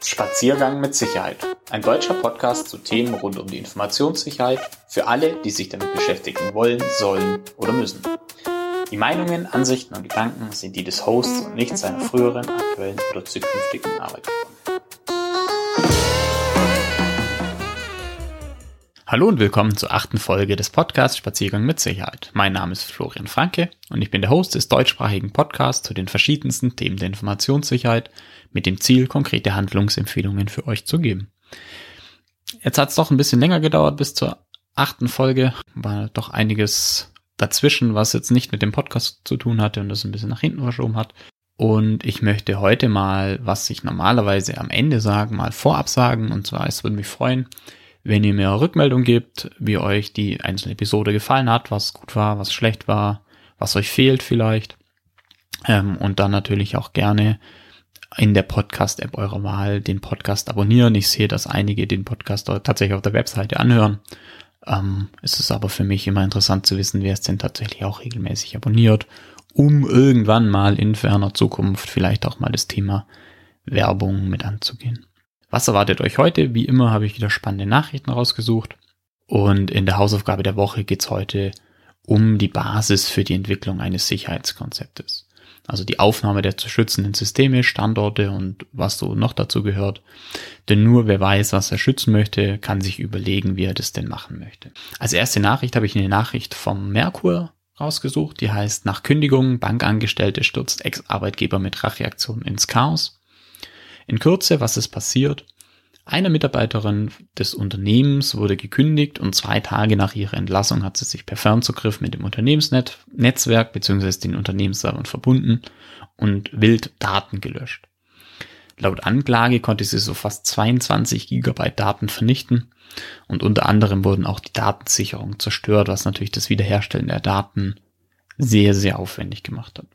Spaziergang mit Sicherheit. Ein deutscher Podcast zu Themen rund um die Informationssicherheit für alle, die sich damit beschäftigen wollen, sollen oder müssen. Die Meinungen, Ansichten und Gedanken sind die des Hosts und nicht seiner früheren, aktuellen oder zukünftigen Arbeitgeber. Hallo und willkommen zur achten Folge des Podcasts Spaziergang mit Sicherheit. Mein Name ist Florian Franke und ich bin der Host des deutschsprachigen Podcasts zu den verschiedensten Themen der Informationssicherheit mit dem Ziel, konkrete Handlungsempfehlungen für euch zu geben. Jetzt hat es doch ein bisschen länger gedauert bis zur achten Folge, war doch einiges dazwischen, was jetzt nicht mit dem Podcast zu tun hatte und das ein bisschen nach hinten verschoben hat. Und ich möchte heute mal, was ich normalerweise am Ende sage, mal vorab sagen. Und zwar, es würde mich freuen, wenn ihr mir Rückmeldung gebt, wie euch die einzelne Episode gefallen hat, was gut war, was schlecht war, was euch fehlt vielleicht. Ähm, und dann natürlich auch gerne in der Podcast-App eurer Wahl den Podcast abonnieren. Ich sehe, dass einige den Podcast tatsächlich auf der Webseite anhören. Ähm, es ist aber für mich immer interessant zu wissen, wer es denn tatsächlich auch regelmäßig abonniert, um irgendwann mal in ferner Zukunft vielleicht auch mal das Thema Werbung mit anzugehen. Was erwartet euch heute? Wie immer habe ich wieder spannende Nachrichten rausgesucht. Und in der Hausaufgabe der Woche geht es heute um die Basis für die Entwicklung eines Sicherheitskonzeptes. Also die Aufnahme der zu schützenden Systeme, Standorte und was so noch dazu gehört. Denn nur wer weiß, was er schützen möchte, kann sich überlegen, wie er das denn machen möchte. Als erste Nachricht habe ich eine Nachricht vom Merkur rausgesucht, die heißt, nach Kündigung, Bankangestellte stürzt Ex-Arbeitgeber mit Racheaktion ins Chaos. In Kürze, was ist passiert? Eine Mitarbeiterin des Unternehmens wurde gekündigt und zwei Tage nach ihrer Entlassung hat sie sich per Fernzugriff mit dem Unternehmensnetzwerk bzw. den Unternehmensservern verbunden und wild Daten gelöscht. Laut Anklage konnte sie so fast 22 Gigabyte Daten vernichten und unter anderem wurden auch die Datensicherung zerstört, was natürlich das Wiederherstellen der Daten sehr, sehr aufwendig gemacht hat.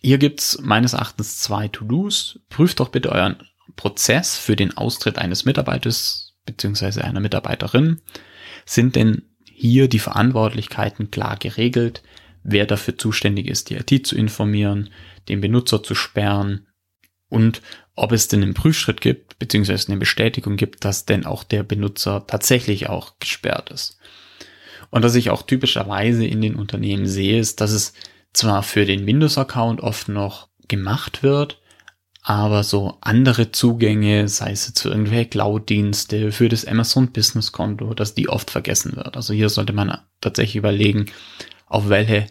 Hier gibt's meines Erachtens zwei To-Dos. Prüft doch bitte euren Prozess für den Austritt eines Mitarbeiters bzw. einer Mitarbeiterin. Sind denn hier die Verantwortlichkeiten klar geregelt? Wer dafür zuständig ist, die IT zu informieren, den Benutzer zu sperren und ob es denn einen Prüfschritt gibt, beziehungsweise eine Bestätigung gibt, dass denn auch der Benutzer tatsächlich auch gesperrt ist. Und was ich auch typischerweise in den Unternehmen sehe, ist, dass es zwar für den Windows-Account oft noch gemacht wird, aber so andere Zugänge, sei es jetzt für irgendwelche Cloud-Dienste, für das Amazon Business Konto, dass die oft vergessen wird. Also hier sollte man tatsächlich überlegen, auf welche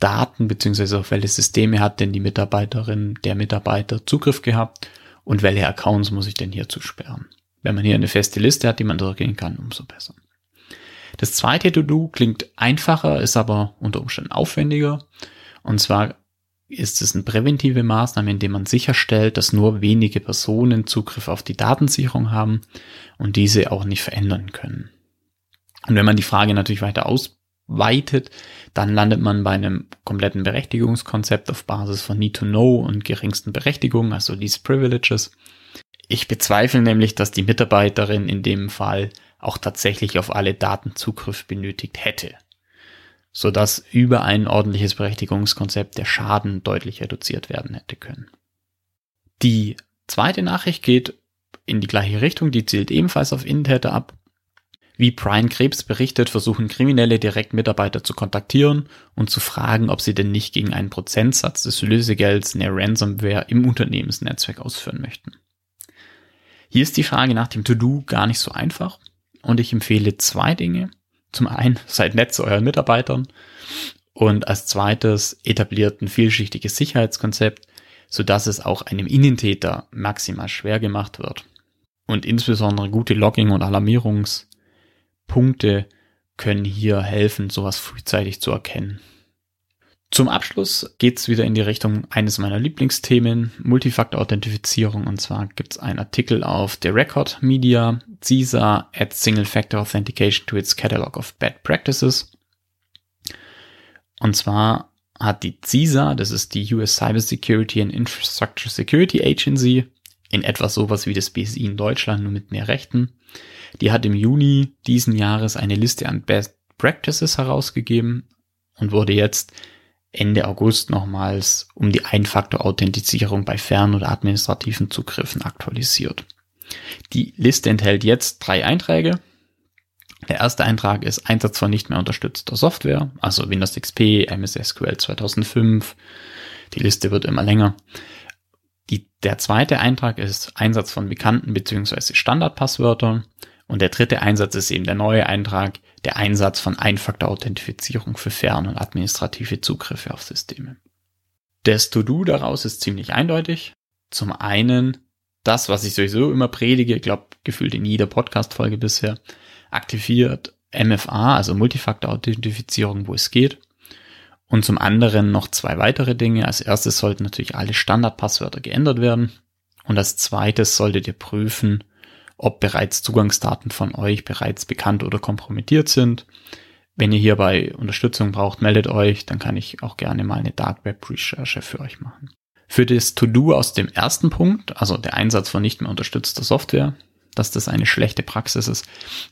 Daten beziehungsweise auf welche Systeme hat denn die Mitarbeiterin, der Mitarbeiter Zugriff gehabt und welche Accounts muss ich denn hier zusperren. Wenn man hier eine feste Liste hat, die man durchgehen kann, umso besser. Das zweite To-Do klingt einfacher, ist aber unter Umständen aufwendiger. Und zwar ist es eine präventive Maßnahme, indem man sicherstellt, dass nur wenige Personen Zugriff auf die Datensicherung haben und diese auch nicht verändern können. Und wenn man die Frage natürlich weiter ausweitet, dann landet man bei einem kompletten Berechtigungskonzept auf Basis von Need to Know und geringsten Berechtigungen, also Least Privileges. Ich bezweifle nämlich, dass die Mitarbeiterin in dem Fall auch tatsächlich auf alle Daten Zugriff benötigt hätte, sodass über ein ordentliches Berechtigungskonzept der Schaden deutlich reduziert werden hätte können. Die zweite Nachricht geht in die gleiche Richtung, die zielt ebenfalls auf Innentäter ab. Wie Brian Krebs berichtet, versuchen Kriminelle direkt Mitarbeiter zu kontaktieren und zu fragen, ob sie denn nicht gegen einen Prozentsatz des Lösegelds eine Ransomware im Unternehmensnetzwerk ausführen möchten. Hier ist die Frage nach dem To-Do gar nicht so einfach. Und ich empfehle zwei Dinge. Zum einen, seid nett zu euren Mitarbeitern. Und als zweites, etabliert ein vielschichtiges Sicherheitskonzept, sodass es auch einem Innentäter maximal schwer gemacht wird. Und insbesondere gute Logging- und Alarmierungspunkte können hier helfen, sowas frühzeitig zu erkennen. Zum Abschluss geht's wieder in die Richtung eines meiner Lieblingsthemen, Multifaktor-Authentifizierung. Und zwar gibt's einen Artikel auf The Record Media, CISA adds Single-Factor Authentication to its Catalog of Bad Practices. Und zwar hat die CISA, das ist die US Cyber Security and Infrastructure Security Agency, in etwa sowas wie das BSI in Deutschland, nur mit mehr Rechten. Die hat im Juni diesen Jahres eine Liste an Best Practices herausgegeben und wurde jetzt Ende August nochmals um die Ein-Faktor-Authentisierung bei fern- oder administrativen Zugriffen aktualisiert. Die Liste enthält jetzt drei Einträge. Der erste Eintrag ist Einsatz von nicht mehr unterstützter Software, also Windows XP, MS SQL 2005. Die Liste wird immer länger. Die, der zweite Eintrag ist Einsatz von bekannten bzw. Standardpasswörtern. Und der dritte Einsatz ist eben der neue Eintrag, der Einsatz von Ein-Faktor-Authentifizierung für fern- und administrative Zugriffe auf Systeme. Das To-Do daraus ist ziemlich eindeutig. Zum einen das, was ich sowieso immer predige, ich glaube, gefühlt in jeder Podcast-Folge bisher, aktiviert MFA, also Multifaktor-Authentifizierung, wo es geht. Und zum anderen noch zwei weitere Dinge. Als erstes sollten natürlich alle Standardpasswörter geändert werden. Und als zweites solltet ihr prüfen, ob bereits Zugangsdaten von euch bereits bekannt oder kompromittiert sind. Wenn ihr hierbei Unterstützung braucht, meldet euch, dann kann ich auch gerne mal eine Dark Web Recherche für euch machen. Für das To-Do aus dem ersten Punkt, also der Einsatz von nicht mehr unterstützter Software, dass das eine schlechte Praxis ist,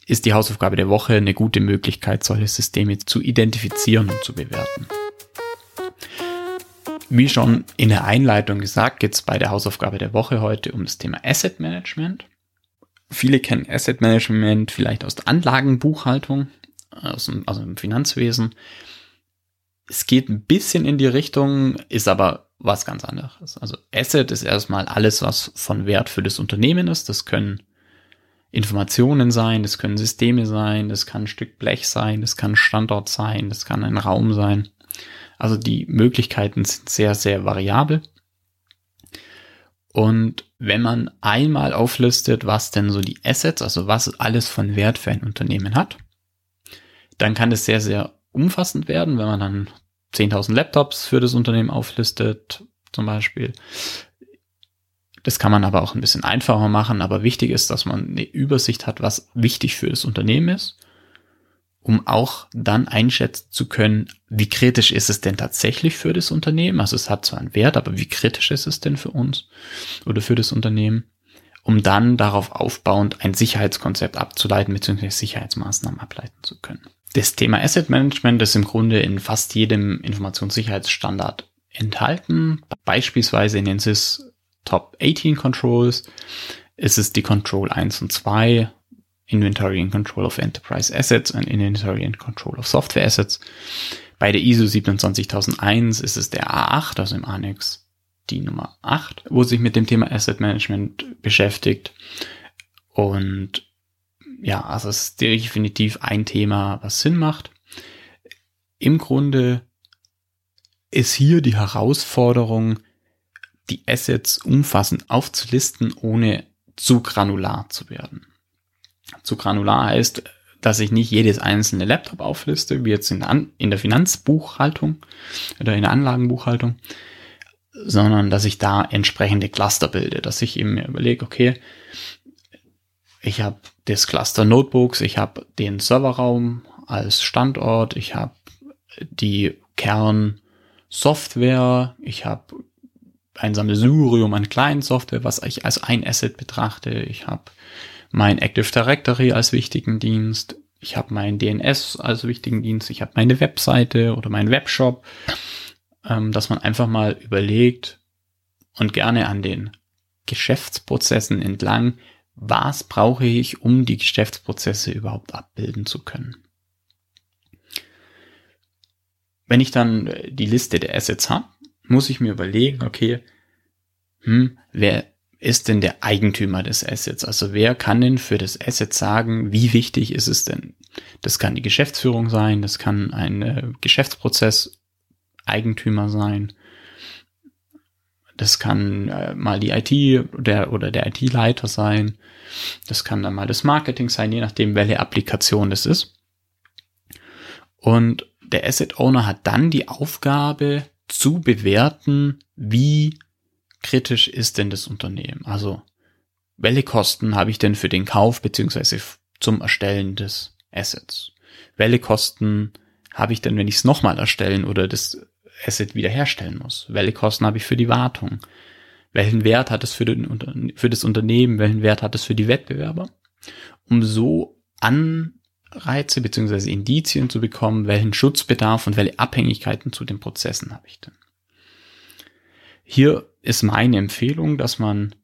ist die Hausaufgabe der Woche eine gute Möglichkeit, solche Systeme zu identifizieren und zu bewerten. Wie schon in der Einleitung gesagt, geht es bei der Hausaufgabe der Woche heute um das Thema Asset Management. Viele kennen Asset Management vielleicht aus der Anlagenbuchhaltung, also im Finanzwesen. Es geht ein bisschen in die Richtung, ist aber was ganz anderes. Also Asset ist erstmal alles, was von Wert für das Unternehmen ist. Das können Informationen sein, das können Systeme sein, das kann ein Stück Blech sein, das kann ein Standort sein, das kann ein Raum sein. Also die Möglichkeiten sind sehr, sehr variabel. Und wenn man einmal auflistet, was denn so die Assets, also was alles von Wert für ein Unternehmen hat, dann kann es sehr, sehr umfassend werden, wenn man dann 10.000 Laptops für das Unternehmen auflistet, zum Beispiel. Das kann man aber auch ein bisschen einfacher machen, aber wichtig ist, dass man eine Übersicht hat, was wichtig für das Unternehmen ist um auch dann einschätzen zu können, wie kritisch ist es denn tatsächlich für das Unternehmen. Also es hat zwar einen Wert, aber wie kritisch ist es denn für uns oder für das Unternehmen, um dann darauf aufbauend ein Sicherheitskonzept abzuleiten bzw. Sicherheitsmaßnahmen ableiten zu können. Das Thema Asset Management ist im Grunde in fast jedem Informationssicherheitsstandard enthalten. Beispielsweise in den SIS Top 18 Controls ist es die Control 1 und 2 Inventory and Control of Enterprise Assets und Inventory and Control of Software Assets. Bei der ISO 27001 ist es der A8, also im Annex die Nummer 8, wo sich mit dem Thema Asset Management beschäftigt. Und ja, also es ist definitiv ein Thema, was Sinn macht. Im Grunde ist hier die Herausforderung, die Assets umfassend aufzulisten, ohne zu granular zu werden. Zu granular heißt, dass ich nicht jedes einzelne Laptop aufliste, wie jetzt in der, in der Finanzbuchhaltung oder in der Anlagenbuchhaltung, sondern dass ich da entsprechende Cluster bilde, dass ich eben mir überlege, okay, ich habe das Cluster Notebooks, ich habe den Serverraum als Standort, ich habe die Kernsoftware, ich habe ein Sammelsurium an kleinen Software, was ich als ein Asset betrachte, ich habe mein Active Directory als wichtigen Dienst, ich habe mein DNS als wichtigen Dienst, ich habe meine Webseite oder meinen Webshop, ähm, dass man einfach mal überlegt und gerne an den Geschäftsprozessen entlang, was brauche ich, um die Geschäftsprozesse überhaupt abbilden zu können. Wenn ich dann die Liste der Assets habe, muss ich mir überlegen, okay, hm, wer ist denn der Eigentümer des Assets? Also wer kann denn für das Asset sagen, wie wichtig ist es denn? Das kann die Geschäftsführung sein, das kann ein äh, Geschäftsprozess Eigentümer sein. Das kann äh, mal die IT oder, oder der IT-Leiter sein. Das kann dann mal das Marketing sein, je nachdem, welche Applikation das ist. Und der Asset Owner hat dann die Aufgabe zu bewerten, wie kritisch ist denn das Unternehmen? Also, welche Kosten habe ich denn für den Kauf beziehungsweise zum Erstellen des Assets? Welche Kosten habe ich denn, wenn ich es nochmal erstellen oder das Asset wiederherstellen muss? Welche Kosten habe ich für die Wartung? Welchen Wert hat es für, den, für das Unternehmen? Welchen Wert hat es für die Wettbewerber? Um so an Anreize beziehungsweise Indizien zu bekommen, welchen Schutzbedarf und welche Abhängigkeiten zu den Prozessen habe ich denn. Hier ist meine Empfehlung, dass man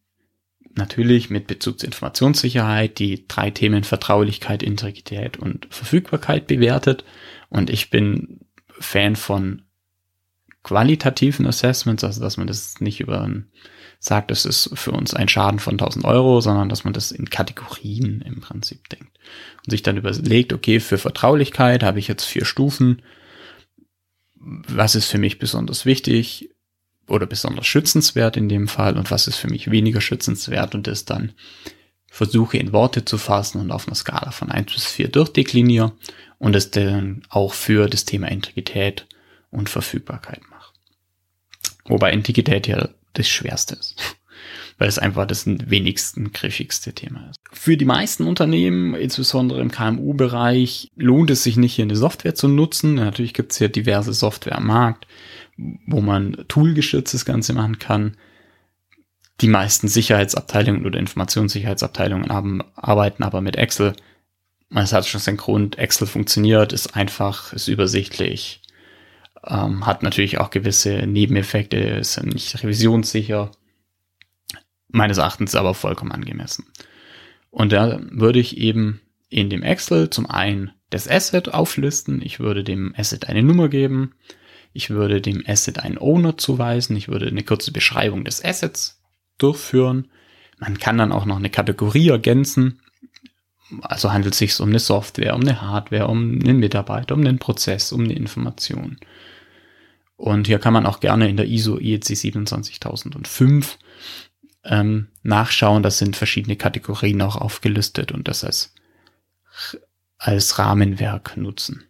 natürlich mit Bezug zur Informationssicherheit die drei Themen Vertraulichkeit, Integrität und Verfügbarkeit bewertet. Und ich bin Fan von qualitativen Assessments, also dass man das nicht über sagt, das ist für uns ein Schaden von 1000 Euro, sondern dass man das in Kategorien im Prinzip denkt und sich dann überlegt, okay, für Vertraulichkeit habe ich jetzt vier Stufen. Was ist für mich besonders wichtig? Oder besonders schützenswert in dem Fall und was ist für mich weniger schützenswert und das dann versuche in Worte zu fassen und auf einer Skala von 1 bis 4 durchdekliniere und es dann auch für das Thema Integrität und Verfügbarkeit mache. Wobei Integrität ja das Schwerste ist, weil es einfach das wenigsten griffigste Thema ist. Für die meisten Unternehmen, insbesondere im KMU-Bereich, lohnt es sich nicht, hier eine Software zu nutzen. Natürlich gibt es ja diverse Software am Markt wo man toolgeschütztes Ganze machen kann. Die meisten Sicherheitsabteilungen oder Informationssicherheitsabteilungen haben, arbeiten aber mit Excel. Es hat schon seinen Grund, Excel funktioniert, ist einfach, ist übersichtlich, ähm, hat natürlich auch gewisse Nebeneffekte, ist nicht revisionssicher, meines Erachtens aber vollkommen angemessen. Und da würde ich eben in dem Excel zum einen das Asset auflisten, ich würde dem Asset eine Nummer geben, ich würde dem Asset einen Owner zuweisen. Ich würde eine kurze Beschreibung des Assets durchführen. Man kann dann auch noch eine Kategorie ergänzen. Also handelt es sich um eine Software, um eine Hardware, um einen Mitarbeiter, um einen Prozess, um eine Information. Und hier kann man auch gerne in der ISO IEC 27005 ähm, nachschauen. Das sind verschiedene Kategorien auch aufgelistet und das als, als Rahmenwerk nutzen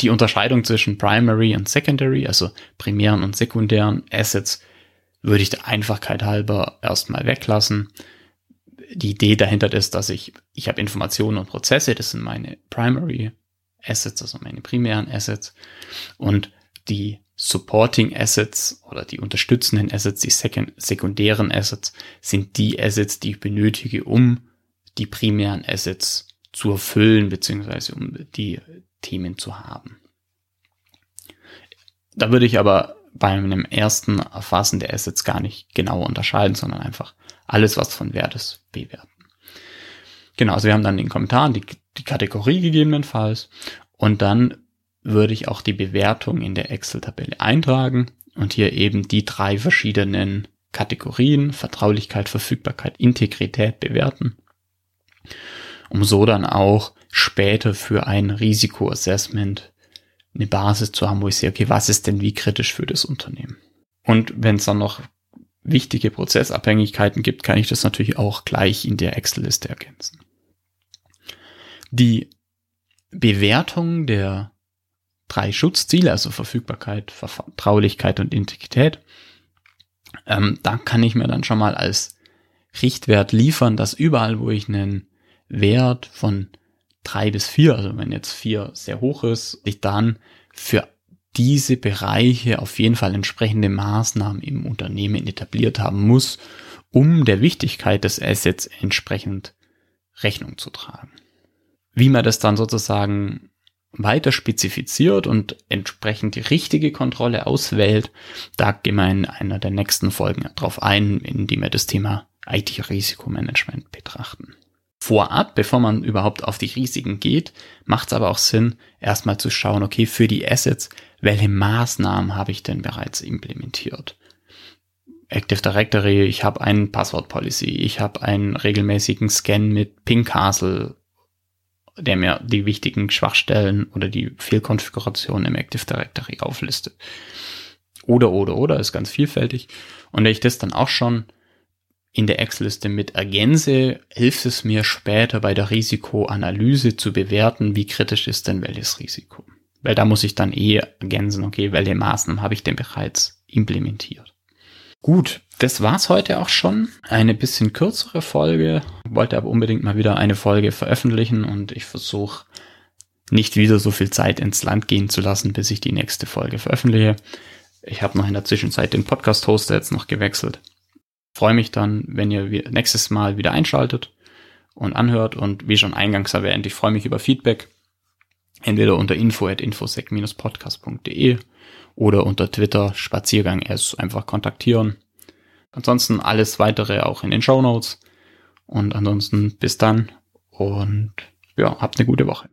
die Unterscheidung zwischen Primary und Secondary, also primären und sekundären Assets, würde ich der Einfachkeit halber erstmal weglassen. Die Idee dahinter ist, dass ich, ich habe Informationen und Prozesse, das sind meine Primary Assets, also meine primären Assets. Und die Supporting Assets oder die unterstützenden Assets, die sekundären Assets, sind die Assets, die ich benötige, um die primären Assets zu erfüllen, beziehungsweise um die Themen zu haben. Da würde ich aber bei einem ersten Erfassen der Assets gar nicht genau unterscheiden, sondern einfach alles, was von Wert ist, bewerten. Genau, also wir haben dann den Kommentaren die, die Kategorie gegebenenfalls und dann würde ich auch die Bewertung in der Excel-Tabelle eintragen und hier eben die drei verschiedenen Kategorien Vertraulichkeit, Verfügbarkeit, Integrität bewerten, um so dann auch später für ein Risikoassessment eine Basis zu haben, wo ich sehe, okay, was ist denn wie kritisch für das Unternehmen? Und wenn es dann noch wichtige Prozessabhängigkeiten gibt, kann ich das natürlich auch gleich in der Excel-Liste ergänzen. Die Bewertung der drei Schutzziele, also Verfügbarkeit, Vertraulichkeit und Integrität, ähm, da kann ich mir dann schon mal als Richtwert liefern, dass überall, wo ich einen Wert von drei bis vier, also wenn jetzt vier sehr hoch ist, ich dann für diese Bereiche auf jeden Fall entsprechende Maßnahmen im Unternehmen etabliert haben muss, um der Wichtigkeit des Assets entsprechend Rechnung zu tragen. Wie man das dann sozusagen weiter spezifiziert und entsprechend die richtige Kontrolle auswählt, da gehen wir in einer der nächsten Folgen darauf ein, indem wir das Thema IT-Risikomanagement betrachten vorab, bevor man überhaupt auf die Risiken geht, macht es aber auch Sinn, erstmal zu schauen, okay, für die Assets, welche Maßnahmen habe ich denn bereits implementiert? Active Directory, ich habe einen Passwort Policy, ich habe einen regelmäßigen Scan mit Ping Castle, der mir die wichtigen Schwachstellen oder die Fehlkonfigurationen im Active Directory auflistet. Oder, oder, oder, ist ganz vielfältig. Und wenn ich das dann auch schon in der Excel-Liste mit ergänze, hilft es mir später bei der Risikoanalyse zu bewerten, wie kritisch ist denn welches Risiko. Weil da muss ich dann eh ergänzen, okay, welche Maßnahmen habe ich denn bereits implementiert. Gut, das war's heute auch schon. Eine bisschen kürzere Folge. Wollte aber unbedingt mal wieder eine Folge veröffentlichen und ich versuche nicht wieder so viel Zeit ins Land gehen zu lassen, bis ich die nächste Folge veröffentliche. Ich habe noch in der Zwischenzeit den Podcast-Hoster jetzt noch gewechselt freue mich dann, wenn ihr nächstes Mal wieder einschaltet und anhört. Und wie schon eingangs erwähnt, ich freue mich über Feedback. Entweder unter info at infosec-podcast.de oder unter Twitter Spaziergang S einfach kontaktieren. Ansonsten alles weitere auch in den Show Notes. Und ansonsten bis dann und ja, habt eine gute Woche.